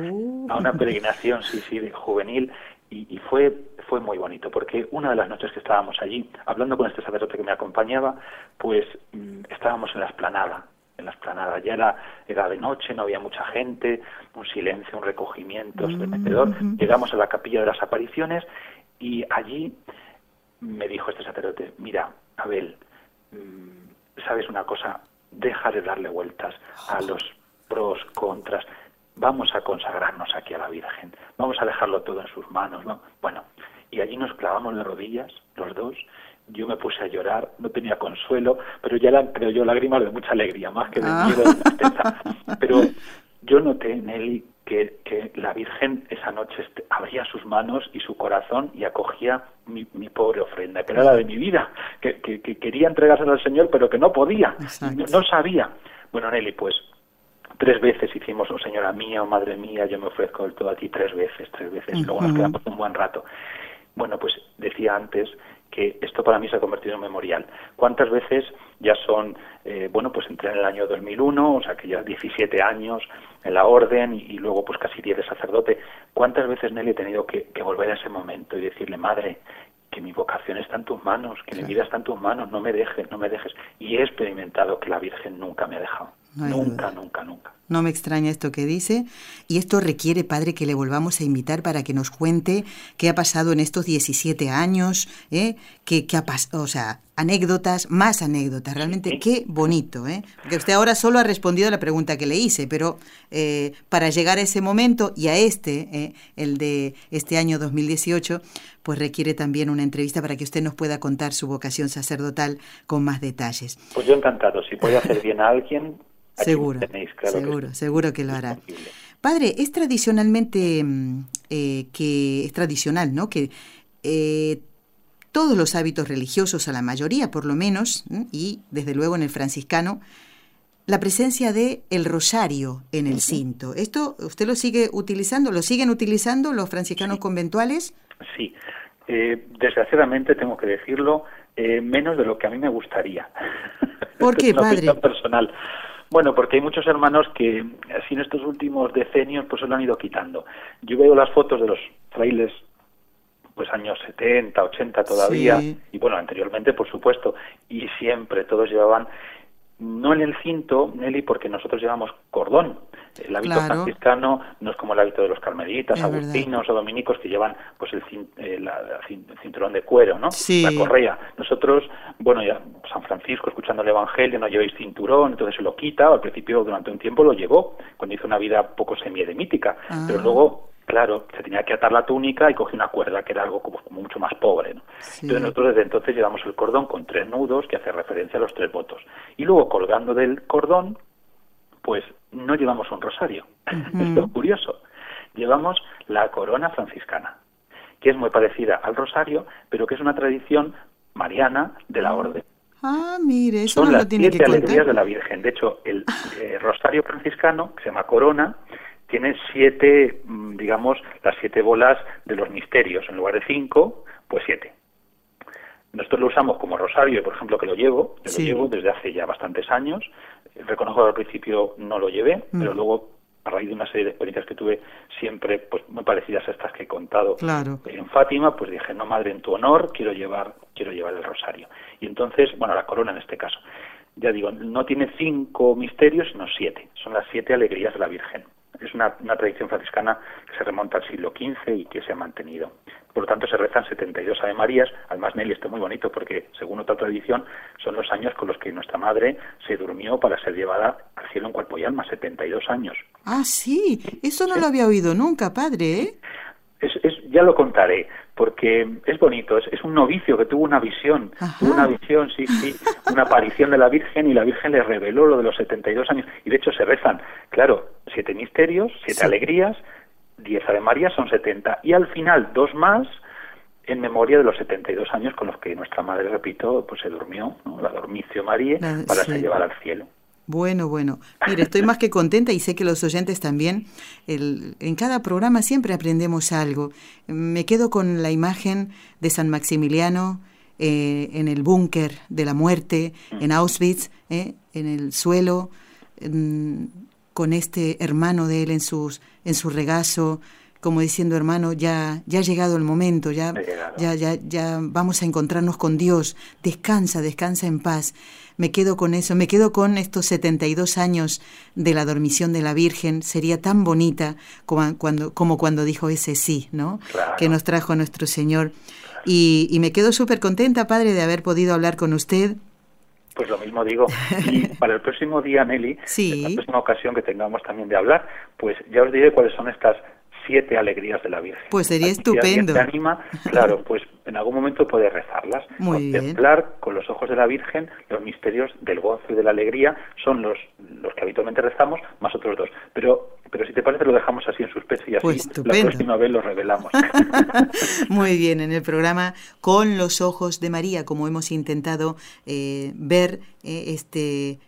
a una peregrinación, sí, sí, juvenil, y, fue, fue muy bonito, porque una de las noches que estábamos allí, hablando con este sacerdote que me acompañaba, pues mm, estábamos en la esplanada, en la esplanada, ya era, era de noche, no había mucha gente, un silencio, un recogimiento estremecedor, llegamos a la capilla de las apariciones, y allí me dijo este sacerdote, mira, Abel, mm, sabes una cosa, deja de darle vueltas a los pros, contras, vamos a consagrarnos aquí a la Virgen, vamos a dejarlo todo en sus manos. ¿no? Bueno, y allí nos clavamos de rodillas, los dos, yo me puse a llorar, no tenía consuelo, pero ya eran, creo yo, lágrimas de mucha alegría, más que de ah. miedo, de tristeza. Pero yo noté, Nelly, que, que la Virgen esa noche abría sus manos y su corazón y acogía mi, mi pobre ofrenda, que era la de mi vida, que, que, quería entregársela al Señor, pero que no podía, no, no sabía. Bueno, Nelly, pues tres veces hicimos, oh Señora mía, oh Madre mía, yo me ofrezco del todo a ti tres veces, tres veces, y luego nos quedamos un buen rato. Bueno, pues decía antes que esto para mí se ha convertido en memorial. ¿Cuántas veces ya son, eh, bueno, pues entré en el año 2001, o sea que ya 17 años en la orden y, luego pues casi 10 de sacerdote, ¿cuántas veces Nelly he tenido que, que volver a ese momento y decirle, madre, que mi vocación está en tus manos, que mi vida está en tus manos, no me dejes, no me dejes. Y he experimentado que la Virgen nunca me ha dejado. Nunca, nunca, nunca. No me extraña esto que dice. Y esto requiere, Padre, que le volvamos a invitar para que nos cuente qué ha pasado en estos 17 años, ¿eh? qué, qué ha pasado, o sea, anécdotas, más anécdotas. Realmente qué bonito, ¿eh? Porque usted ahora solo ha respondido a la pregunta que le hice, pero eh, para llegar a ese momento y a este, ¿eh? el de este año 2018, pues requiere también una entrevista para que usted nos pueda contar su vocación sacerdotal con más detalles. Pues yo encantado. Si puede hacer bien a alguien, seguro, seguro, seguro que lo hará. Padre, es tradicionalmente mm, eh, que es tradicional, ¿no? Que eh, todos los hábitos religiosos, a la mayoría por lo menos, y desde luego en el franciscano, la presencia de el rosario en el cinto. ¿Esto usted lo sigue utilizando? ¿Lo siguen utilizando los franciscanos conventuales? Sí. Eh, desgraciadamente tengo que decirlo, menos de lo que a mí me gustaría. ¿Por <laughs> qué, padre? personal. Bueno, porque hay muchos hermanos que así en estos últimos decenios pues se lo han ido quitando. Yo veo las fotos de los frailes pues años 70, 80 todavía, y bueno, anteriormente por supuesto, y siempre todos llevaban no en el cinto, Nelly, porque nosotros llevamos cordón. El hábito franciscano no es como el hábito de los carmelitas, agustinos o dominicos que llevan pues el, eh, cinturón de cuero, ¿no? La correa. Nosotros, bueno, ya San Francisco, escuchando el Evangelio, no llevéis cinturón, entonces se lo quita. Al principio, durante un tiempo, lo llevó, cuando hizo una vida poco semiedemítica. Ah. Pero luego claro, se tenía que atar la túnica y cogía una cuerda, que era algo como, mucho más pobre. ¿no? Entonces nosotros desde entonces llevamos el cordón con tres nudos que hace referencia a los tres votos. Y luego colgando del cordón, pues no llevamos un rosario. <laughs> Esto es curioso. Llevamos la corona franciscana, que es muy parecida al rosario, pero que es una tradición mariana de la orden. Ah, mire, eso Son no las tiene siete alegrías de la Virgen. De hecho, el eh, rosario franciscano, que se llama corona, tiene siete, mm, digamos, las siete bolas de los misterios. En lugar de cinco, pues siete. Nosotros lo usamos como rosario, por ejemplo, que lo llevo, yo lo llevo desde hace ya bastantes años. Reconozco que al principio no lo llevé, mm. pero luego, a raíz de una serie de experiencias que tuve, siempre pues muy parecidas a estas que he contado en Fátima, pues dije, no, madre, en tu honor quiero llevar, quiero llevar el rosario. Y entonces, bueno, la corona en este caso. Ya digo, no tiene cinco misterios, sino siete. Son las siete alegrías de la Virgen es una, tradición franciscana que se remonta al siglo XV y que se ha mantenido. Por lo tanto, se rezan 72 Ave Marías. Además, Nelly, esto es muy bonito porque, según otra tradición, son los años con los que nuestra madre se durmió para ser llevada al cielo en cuerpo y alma, 72 años. Ah, sí, eso no lo había oído nunca, padre. ¿eh? Es, ya lo contaré, porque es bonito, es, un novicio que tuvo una visión, tuvo una visión, sí, sí, una aparición de la Virgen y la Virgen le reveló lo de los 72 años. Y de hecho se rezan, claro, siete misterios, siete alegrías, diez Ave María son 70 y al final dos más en memoria de los 72 años con los que nuestra madre, repito, pues se durmió, la dormicio María, para ser llevada al cielo. Bueno, bueno. Mire, estoy más que contenta y sé que los oyentes también. En cada programa siempre aprendemos algo. Me quedo con la imagen de San Maximiliano eh, en el búnker de la muerte, en Auschwitz, eh, en el suelo, con este hermano de él en, sus, en su regazo, como diciendo, hermano, ya, ya ha llegado el momento, ya, ya, ya, ya vamos a encontrarnos con Dios. Descansa, descansa en paz me quedo con eso, me quedo con estos 72 años de la dormición de la Virgen, sería tan bonita como cuando, como cuando dijo ese sí, ¿no? Que nos trajo nuestro Señor. Y, me quedo súper contenta, Padre, de haber podido hablar con usted. Pues lo mismo digo. Y <laughs> para el próximo día, Nelly, sí. la próxima ocasión que tengamos también de hablar, pues ya os diré cuáles son estas siete alegrías de la Virgen. Pues sería estupendo. Si te anima, <laughs> claro, pues en algún momento puede rezarlas. Muy Contemplar con los ojos de la Virgen los misterios del gozo y de la alegría son los, los que habitualmente rezamos, más otros dos. Pero pero si te parece lo dejamos así en suspense y así pues la próxima vez lo revelamos. <laughs> Muy bien, en el programa Con los ojos de María, como hemos intentado eh, ver eh, este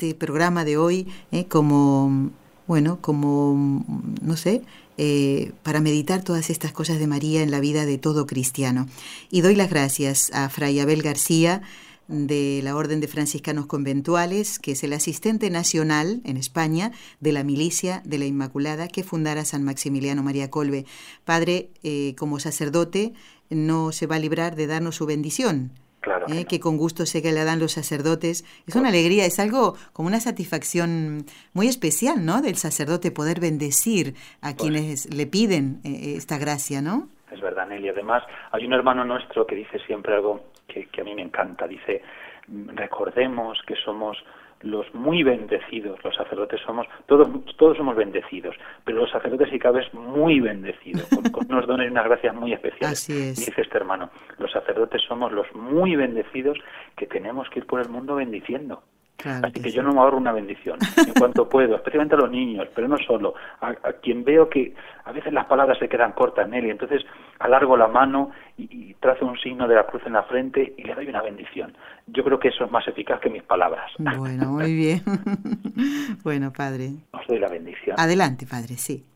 este programa de hoy eh, como, bueno, como, no sé, eh, para meditar todas estas cosas de María en la vida de todo cristiano. Y doy las gracias a Fray Abel García, de la Orden de Franciscanos Conventuales, que es el asistente nacional en España de la Milicia de la Inmaculada que fundara San Maximiliano María Colbe. Padre, eh, como sacerdote, no se va a librar de darnos su bendición. Claro. Eh, que, con gusto sé que le dan los sacerdotes. Es una alegría, es algo como una satisfacción muy especial, ¿no? Del sacerdote poder bendecir a pues quienes le piden eh, esta gracia, ¿no? Es verdad, Nelly. Además, hay un hermano nuestro que dice siempre algo que, a mí me encanta. Dice, recordemos que somos los muy bendecidos, los sacerdotes somos, todos, todos somos bendecidos, pero los sacerdotes y cabe es muy bendecidos, con, unos dones y unas gracias muy especiales. Así es. Dice este hermano, los sacerdotes somos los muy bendecidos que tenemos que ir por el mundo bendiciendo. Así que, yo no me ahorro una bendición en cuanto <laughs> puedo, especialmente a los niños, pero no solo. A, quien veo que a veces las palabras se quedan cortas, Nelly, entonces alargo la mano y, trazo un signo de la cruz en la frente y le doy una bendición. Yo creo que eso es más eficaz que mis palabras. Bueno, muy bien. <laughs> bueno, padre. Os doy la bendición. Adelante, padre, sí.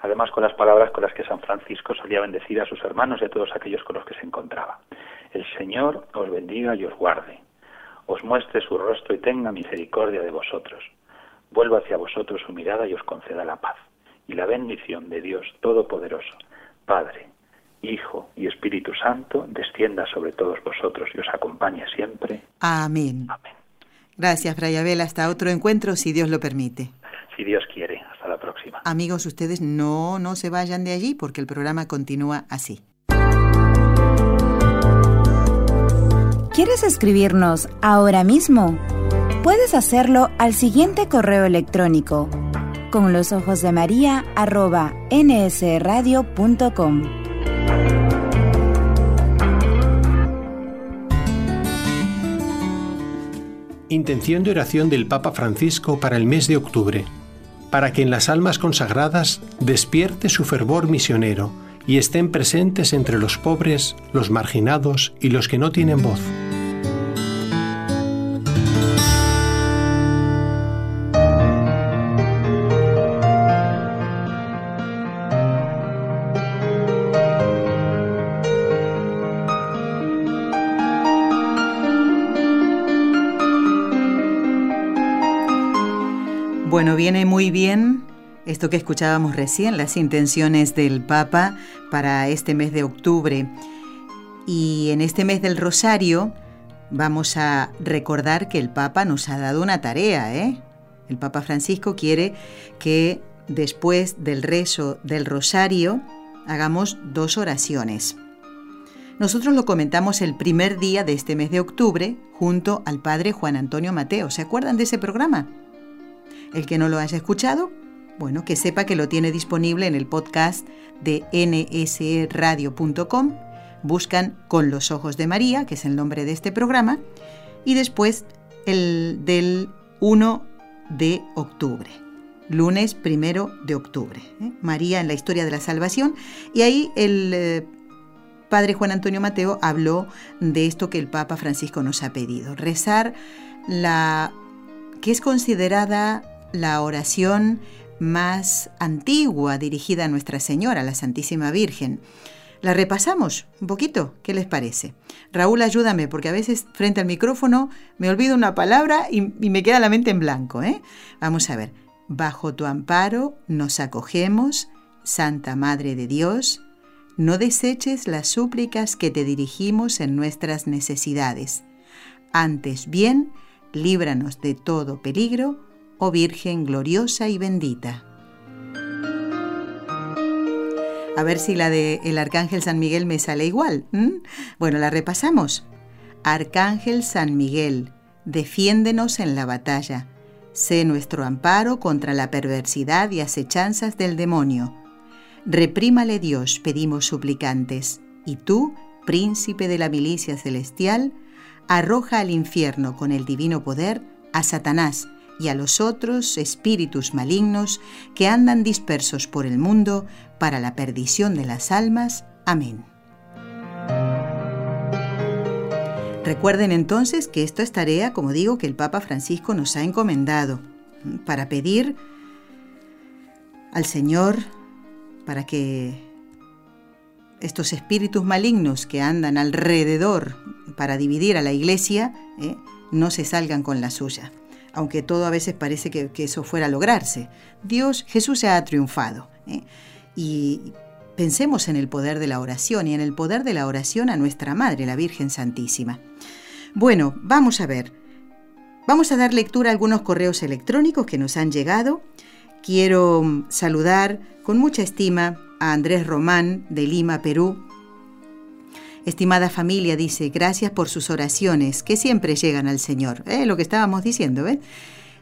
Además, con las palabras con las que San Francisco solía bendecir a sus hermanos y a todos aquellos con los que se encontraba. El Señor os bendiga y os guarde os muestre su rostro y tenga misericordia de vosotros. Vuelva hacia vosotros su mirada y os conceda la paz. Y la bendición de Dios Todopoderoso, Padre, Hijo y Espíritu Santo, descienda sobre todos vosotros y os acompañe siempre. Amén. Amén. Gracias, Fray Abel. Hasta otro encuentro, si Dios lo permite. Si Dios quiere. Hasta la próxima. Amigos, ustedes no, no se vayan de allí porque el programa continúa así. ¿Quieres escribirnos ahora mismo? Puedes hacerlo al siguiente correo electrónico con los ojos de María arroba nsradio.com. Intención de oración del Papa Francisco para el mes de octubre, para que en las almas consagradas despierte su fervor misionero y estén presentes entre los pobres, los marginados y los que no tienen voz. Muy bien esto que escuchábamos recién, las intenciones del Papa para este mes de octubre. Y en este mes del Rosario vamos a recordar que el Papa nos ha dado una tarea, ¿eh? El Papa Francisco quiere que después del rezo del Rosario hagamos dos oraciones. Nosotros lo comentamos el primer día de este mes de octubre junto al Padre Juan Antonio Mateo. ¿Se acuerdan de ese programa? El que no lo haya escuchado, bueno, que sepa que lo tiene disponible en el podcast de nsradio.com. Buscan Con los Ojos de María, que es el nombre de este programa, y después el del 1 de octubre, lunes primero de octubre. ¿eh? María en la historia de la salvación. Y ahí el eh, padre Juan Antonio Mateo habló de esto que el Papa Francisco nos ha pedido, rezar la que es considerada la oración más antigua dirigida a Nuestra Señora, la Santísima Virgen. La repasamos un poquito, ¿qué les parece? Raúl, ayúdame, porque a veces frente al micrófono me olvido una palabra y, me queda la mente en blanco. ¿eh? Vamos a ver. Bajo tu amparo nos acogemos, Santa Madre de Dios, no deseches las súplicas que te dirigimos en nuestras necesidades. Antes bien, líbranos de todo peligro Virgen gloriosa y bendita. A ver si la de el Arcángel San Miguel me sale igual. Bueno, la repasamos. Arcángel San Miguel, defiéndenos en la batalla. Sé nuestro amparo contra la perversidad y acechanzas del demonio. Reprímale Dios, pedimos suplicantes. Y tú, príncipe de la milicia celestial, arroja al infierno con el divino poder a Satanás y a los otros espíritus malignos que andan dispersos por el mundo para la perdición de las almas. Amén. Recuerden entonces que esto es tarea, como digo, que el Papa Francisco nos ha encomendado para pedir al Señor para que estos espíritus malignos que andan alrededor para dividir a la iglesia ¿eh? no se salgan con la suya, aunque todo a veces parece que, eso fuera a lograrse. Dios, Jesús se ha triunfado. ¿eh? Y pensemos en el poder de la oración y en el poder de la oración a nuestra Madre, la Virgen Santísima. Bueno, vamos a ver. Vamos a dar lectura a algunos correos electrónicos que nos han llegado. Quiero mm, saludar con mucha estima a Andrés Román de Lima, Perú. Estimada familia, dice, gracias por sus oraciones, que siempre llegan al Señor. ¿Eh? Lo que estábamos diciendo, ¿eh?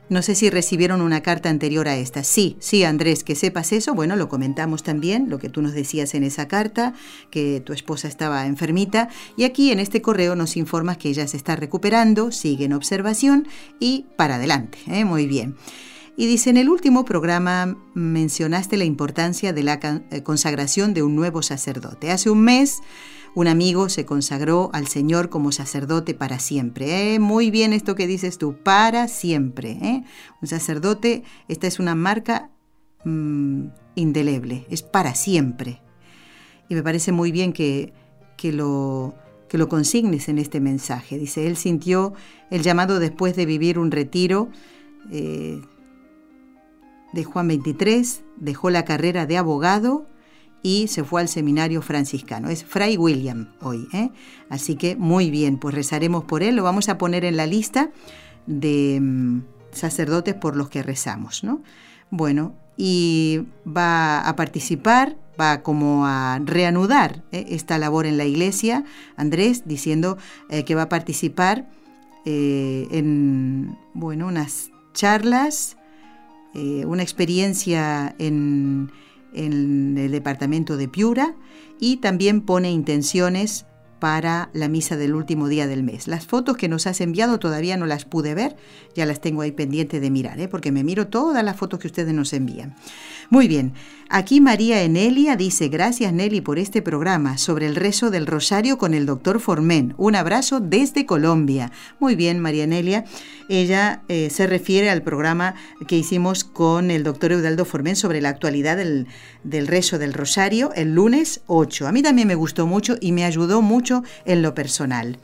No sé si recibieron una carta anterior a esta. Sí, sí, Andrés, que sepas eso. Bueno, lo comentamos también, lo que tú nos decías en esa carta, que tu esposa estaba enfermita. Y aquí en este correo nos informas que ella se está recuperando, sigue en observación y para adelante. ¿eh? Muy bien. Y dice, en el último programa mencionaste la importancia de la eh, consagración de un nuevo sacerdote. Hace un mes un amigo se consagró al Señor como sacerdote para siempre. ¿eh? Muy bien esto que dices tú, para siempre. ¿eh? Un sacerdote, esta es una marca mm, indeleble, es para siempre. Y me parece muy bien que, que, lo, que lo consignes en este mensaje. Dice, él sintió el llamado después de vivir un retiro. Eh, de Juan 23, dejó la carrera de abogado y se fue al seminario franciscano. Es Fray William hoy. ¿eh? Así que muy bien, pues rezaremos por él. Lo vamos a poner en la lista de mm, sacerdotes por los que rezamos. ¿no? Bueno, y va a participar, va como a reanudar ¿eh? esta labor en la iglesia, Andrés, diciendo eh, que va a participar en bueno, unas charlas, una experiencia en en el departamento de Piura y también pone intenciones para la misa del último día del mes. Las fotos que nos has enviado todavía no las pude ver, ya las tengo ahí pendiente de mirar, ¿eh? porque me miro todas las fotos que ustedes nos envían. Muy bien, aquí María Enelia dice, gracias Nelly por este programa sobre el rezo del rosario con el doctor Formen. Un abrazo desde Colombia. Muy bien, María Enelia. Ella eh, se refiere al programa que hicimos con el doctor Eudaldo Formen sobre la actualidad del, del rezo del rosario el lunes 8. A mí también me gustó mucho y me ayudó mucho en lo personal.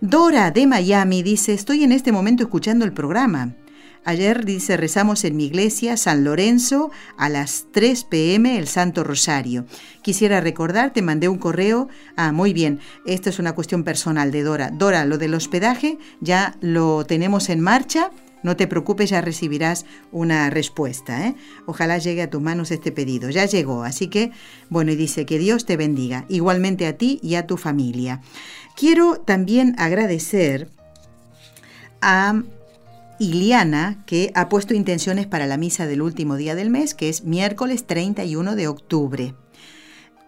Dora de Miami dice, estoy en este momento escuchando el programa. Ayer dice, rezamos en mi iglesia San Lorenzo a las 3 pm el Santo Rosario. Quisiera recordar, te mandé un correo. Ah, muy bien, esto es una cuestión personal de Dora. Dora, lo del hospedaje ya lo tenemos en marcha. No te preocupes, ya recibirás una respuesta. ¿eh? Ojalá llegue a tus manos este pedido. Ya llegó, así que, bueno, y dice que Dios te bendiga, igualmente a ti y a tu familia. Quiero también agradecer a Iliana, que ha puesto intenciones para la misa del último día del mes, que es miércoles 31 de octubre.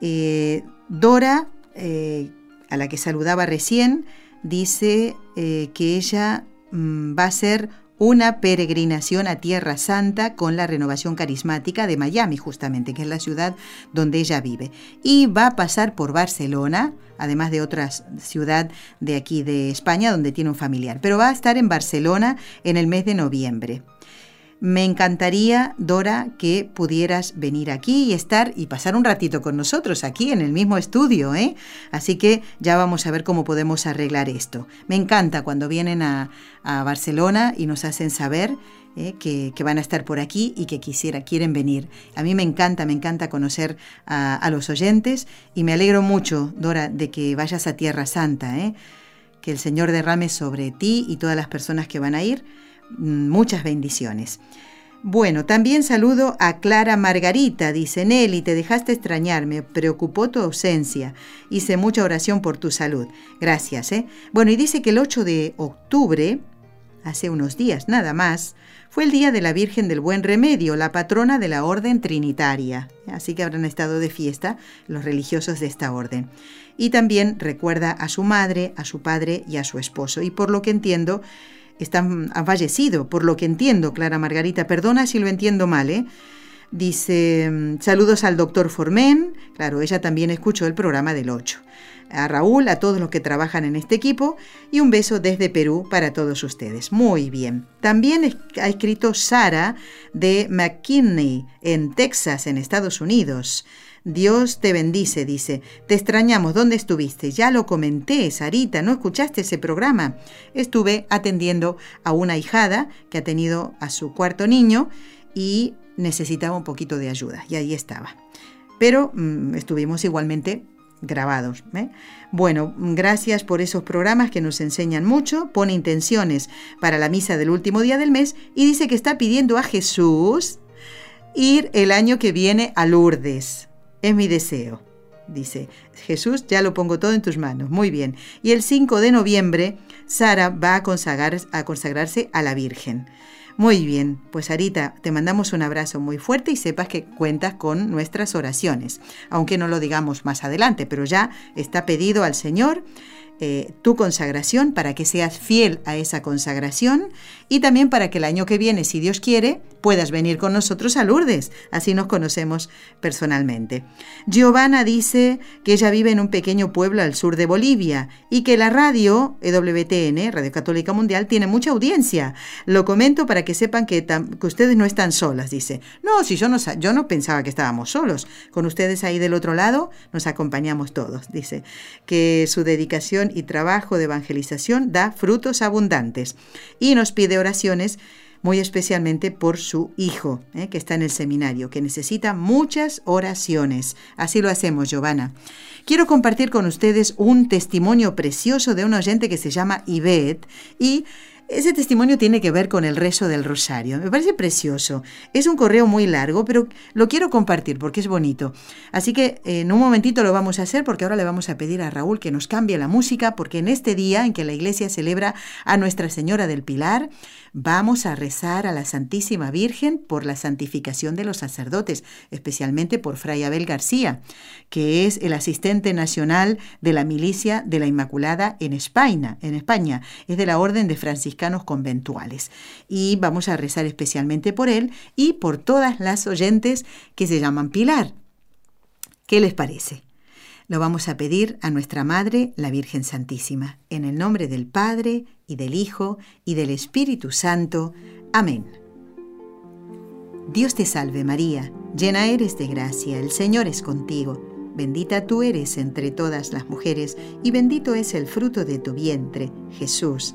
Eh, Dora, eh, a la que saludaba recién, dice que ella mm, va a ser una peregrinación a Tierra Santa con la renovación carismática de Miami, justamente, que es la ciudad donde ella vive. Y va a pasar por Barcelona, además de otra ciudad de aquí de España donde tiene un familiar. Pero va a estar en Barcelona en el mes de noviembre. Me encantaría, Dora, que pudieras venir aquí y estar y pasar un ratito con nosotros aquí en el mismo estudio, ¿eh? Así que ya vamos a ver cómo podemos arreglar esto. Me encanta cuando vienen a, Barcelona y nos hacen saber ¿eh? que, van a estar por aquí y que quisiera, quieren venir. A mí me encanta, me encanta conocer a, los oyentes y me alegro mucho, Dora, de que vayas a Tierra Santa, ¿eh? que el Señor derrame sobre ti y todas las personas que van a ir muchas bendiciones. Bueno, también saludo a Clara Margarita, dice Nelly, te dejaste extrañar, me preocupó tu ausencia, hice mucha oración por tu salud. Gracias, ¿eh? Bueno, y dice que el 8 de octubre, hace unos días nada más, fue el día de la Virgen del Buen Remedio, la patrona de la Orden Trinitaria. Así que habrán estado de fiesta los religiosos de esta orden. Y también recuerda a su madre, a su padre y a su esposo. Y por lo que entiendo, están, han fallecido, por lo que entiendo, Clara Margarita. Perdona si lo entiendo mal, ¿eh? Dice, mm, saludos al doctor Formen, claro, ella también escuchó el programa del 8. A Raúl, a todos los que trabajan en este equipo y un beso desde Perú para todos ustedes. Muy bien. También ha escrito Sara de McKinney en Texas, en Estados Unidos. Dios te bendice, dice. Te extrañamos, ¿dónde estuviste? Ya lo comenté, Sarita, ¿no escuchaste ese programa? Estuve atendiendo a una hijada que ha tenido a su cuarto niño y necesitaba un poquito de ayuda y ahí estaba. Pero mm, estuvimos igualmente grabados. ¿eh? Bueno, gracias por esos programas que nos enseñan mucho. Pone intenciones para la misa del último día del mes y dice que está pidiendo a Jesús ir el año que viene a Lourdes. Es mi deseo. Dice, Jesús, ya lo pongo todo en tus manos. Muy bien. Y el 5 de noviembre, Sara va a, a consagrarse a la Virgen. Muy bien, pues Arita, te mandamos un abrazo muy fuerte y sepas que cuentas con nuestras oraciones, aunque no lo digamos más adelante, pero ya está pedido al Señor eh, tu consagración para que seas fiel a esa consagración y también para que el año que viene, si Dios quiere, puedas venir con nosotros a Lourdes. Así nos conocemos personalmente. Giovanna dice que ella vive en un pequeño pueblo al sur de Bolivia y que la radio EWTN, Radio Católica Mundial, tiene mucha audiencia. Lo comento para que sepan que, ustedes no están solas, dice. No, si yo no, yo no pensaba que estábamos solos. Con ustedes ahí del otro lado nos acompañamos todos, dice. Que su dedicación y trabajo de evangelización da frutos abundantes. Y nos pide oraciones muy especialmente por su hijo, eh, que está en el seminario, que necesita muchas oraciones. Así lo hacemos, Giovanna. Quiero compartir con ustedes un testimonio precioso de un oyente que se llama Ivette y ese testimonio tiene que ver con el rezo del rosario. Me parece precioso. Es un correo muy largo, pero lo quiero compartir porque es bonito. Así que en un momentito lo vamos a hacer porque ahora le vamos a pedir a Raúl que nos cambie la música porque en este día en que la iglesia celebra a Nuestra Señora del Pilar, vamos a rezar a la Santísima Virgen por la santificación de los sacerdotes, especialmente por Fray Abel García, que es el asistente nacional de la milicia de la Inmaculada en España. En España. Es de la Orden de Francisco conventuales. Y vamos a rezar especialmente por él y por todas las oyentes que se llaman Pilar. ¿Qué les parece? Lo vamos a pedir a nuestra Madre, la Virgen Santísima, en el nombre del Padre, y del Hijo, y del Espíritu Santo. Amén. Dios te salve María, llena eres de gracia, el Señor es contigo, bendita tú eres entre todas las mujeres, y bendito es el fruto de tu vientre, Jesús.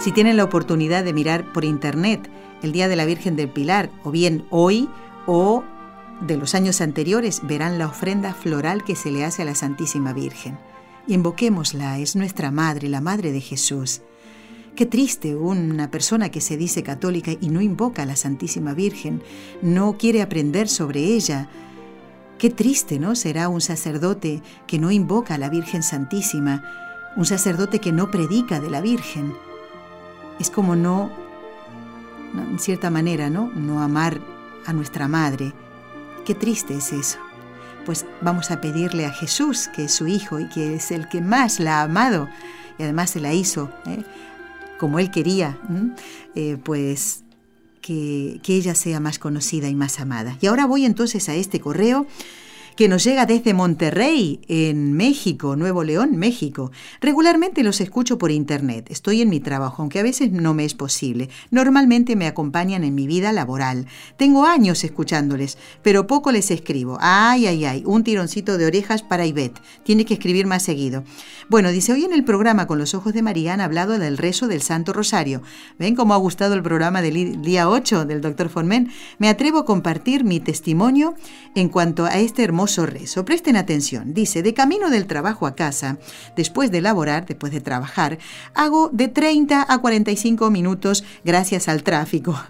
Si tienen la oportunidad de mirar por internet el Día de la Virgen del Pilar, o bien hoy o de los años anteriores, verán la ofrenda floral que se le hace a la Santísima Virgen. Invoquémosla, es nuestra Madre, la Madre de Jesús. Qué triste una persona que se dice católica y no invoca a la Santísima Virgen, no quiere aprender sobre ella. Qué triste, ¿no? Será un sacerdote que no invoca a la Virgen Santísima, un sacerdote que no predica de la Virgen. Es como no, en cierta manera, ¿no? No amar a nuestra Madre. Qué triste es eso. Pues vamos a pedirle a Jesús, que es su Hijo y que es el que más la ha amado y además se la hizo ¿eh? como Él quería, eh, pues que, que ella sea más conocida y más amada. Y ahora voy entonces a este correo que nos llega desde Monterrey, en México, Nuevo León, México. Regularmente los escucho por internet. Estoy en mi trabajo, aunque a veces no me es posible. Normalmente me acompañan en mi vida laboral. Tengo años escuchándoles, pero poco les escribo. Ay, ay, ay, un tironcito de orejas para Ivette. Tiene que escribir más seguido. Bueno, dice, hoy en el programa con los ojos de María han hablado del rezo del Santo Rosario. ¿Ven cómo ha gustado el programa del día 8 del doctor Formen? Me atrevo a compartir mi testimonio en cuanto a este hermoso rezo. Presten atención. Dice, de camino del trabajo a casa, después de laborar, después de trabajar, hago de 30 a 45 minutos gracias al tráfico.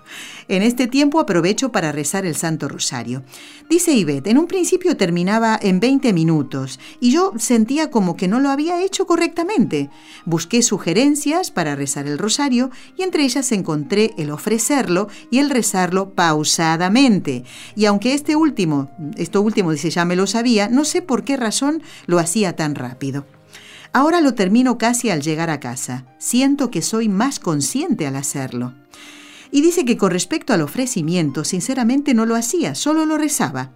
En este tiempo aprovecho para rezar el Santo Rosario. Dice Ivette, en un principio terminaba en 20 minutos y yo sentía como que no lo había hecho correctamente. Busqué sugerencias para rezar el rosario y entre ellas encontré el ofrecerlo y el rezarlo pausadamente. Y aunque este último, esto último dice ya me lo sabía, no sé por qué razón lo hacía tan rápido. Ahora lo termino casi al llegar a casa. Siento que soy más consciente al hacerlo. Y dice que con respecto al ofrecimiento, sinceramente no lo hacía, solo lo rezaba.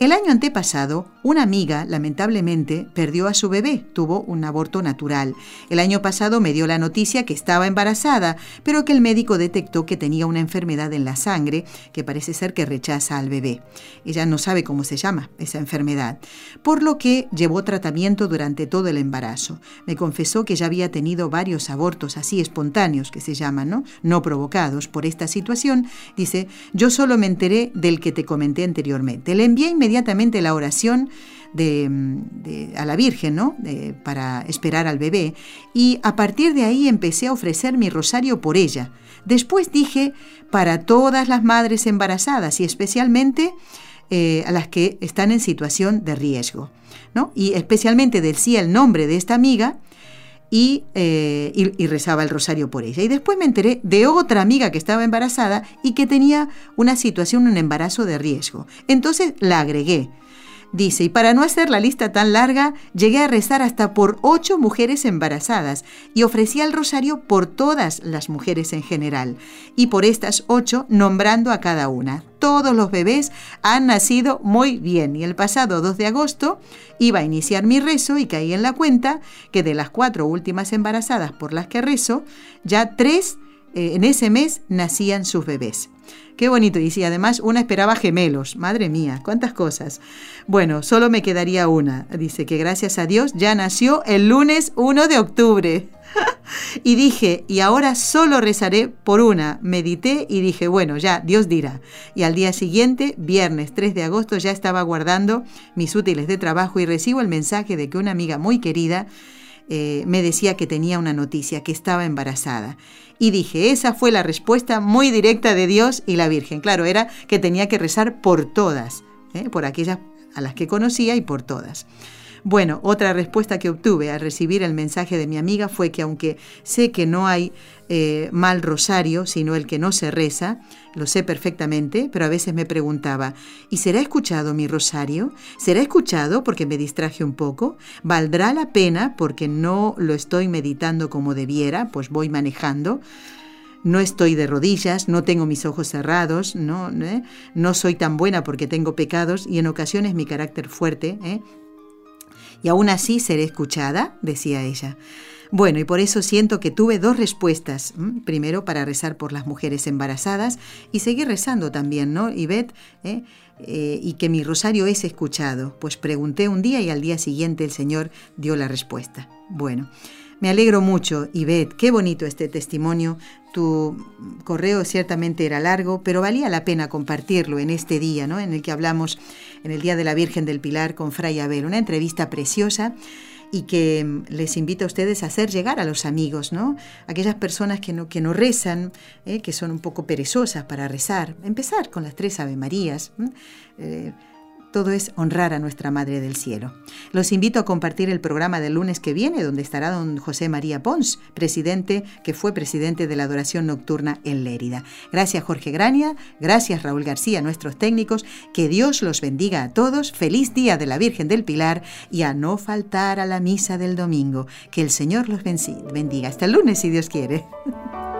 El año antepasado, una amiga, lamentablemente, perdió a su bebé, tuvo un aborto natural. El año pasado me dio la noticia que estaba embarazada, pero que el médico detectó que tenía una enfermedad en la sangre que parece ser que rechaza al bebé. Ella no sabe cómo se llama esa enfermedad, por lo que llevó tratamiento durante todo el embarazo. Me confesó que ya había tenido varios abortos así espontáneos, que se llaman, ¿no? No provocados por esta situación. Dice, yo solo me enteré del que te comenté anteriormente. Le envié la oración a la Virgen, ¿no? para esperar al bebé. Y a partir de ahí empecé a ofrecer mi rosario por ella. Después dije para todas las madres embarazadas y especialmente eh, a las que están en situación de riesgo. ¿no? Y especialmente decía el nombre de esta amiga eh, y, rezaba el rosario por ella. Y después me enteré de otra amiga que estaba embarazada y que tenía una situación, un embarazo de riesgo. Entonces la agregué. Dice, y para no hacer la lista tan larga, llegué a rezar hasta por ocho mujeres embarazadas y ofrecía el rosario por todas las mujeres en general, y por estas ocho nombrando a cada una. Todos los bebés han nacido muy bien y el pasado 2 de agosto iba a iniciar mi rezo y caí en la cuenta que de las cuatro últimas embarazadas por las que rezo, ya tres eh, en ese mes nacían sus bebés. Qué bonito. Y si además una esperaba gemelos. Madre mía, cuántas cosas. Bueno, solo me quedaría una. Dice que gracias a Dios ya nació el lunes 1 de octubre. <laughs> y dije, y ahora solo rezaré por una. Medité y dije, bueno, ya, Dios dirá. Y al día siguiente, viernes 3 de agosto, ya estaba guardando mis útiles de trabajo y recibo el mensaje de que una amiga muy querida eh, me decía que tenía una noticia, que estaba embarazada. Y dije, esa fue la respuesta muy directa de Dios y la Virgen. Claro, era que tenía que rezar por todas, ¿eh? por aquellas a las que conocía y por todas. Bueno, otra respuesta que obtuve al recibir el mensaje de mi amiga fue que aunque sé que no hay eh, mal rosario, sino el que no se reza, lo sé perfectamente, pero a veces me preguntaba, ¿y será escuchado mi rosario? ¿Será escuchado porque me distraje un poco? ¿Valdrá la pena porque no lo estoy meditando como debiera, pues voy manejando? no estoy de rodillas, no tengo mis ojos cerrados, no, ¿Eh? no soy tan buena porque tengo pecados y en ocasiones mi carácter fuerte ¿eh? Y aún así seré escuchada, decía ella. Bueno, y por eso siento que tuve dos respuestas. Primero, para rezar por las mujeres embarazadas y seguir rezando también, ¿no? Ivette, ¿eh? Eh, y que mi rosario es escuchado. Pues pregunté un día y al día siguiente el Señor dio la respuesta. Bueno, me alegro mucho, Ivette, qué bonito este testimonio. Tu correo ciertamente era largo, pero valía la pena compartirlo en este día, ¿no? En el que hablamos, en el Día de la Virgen del Pilar con Fray Abel. Una entrevista preciosa y que les invito a ustedes a hacer llegar a los amigos, ¿no? Aquellas personas que no, que no rezan, ¿eh? que son un poco perezosas para rezar. Empezar con las tres Ave Marías. Todo es honrar a nuestra Madre del Cielo. Los invito a compartir el programa del lunes que viene, donde estará don José María Pons, presidente, que fue presidente de la adoración nocturna en Lérida. Gracias Jorge Grania, gracias Raúl García, nuestros técnicos. Que Dios los bendiga a todos. Feliz día de la Virgen del Pilar y a no faltar a la misa del domingo. Que el Señor los bendiga. Hasta el lunes, si Dios quiere. <laughs>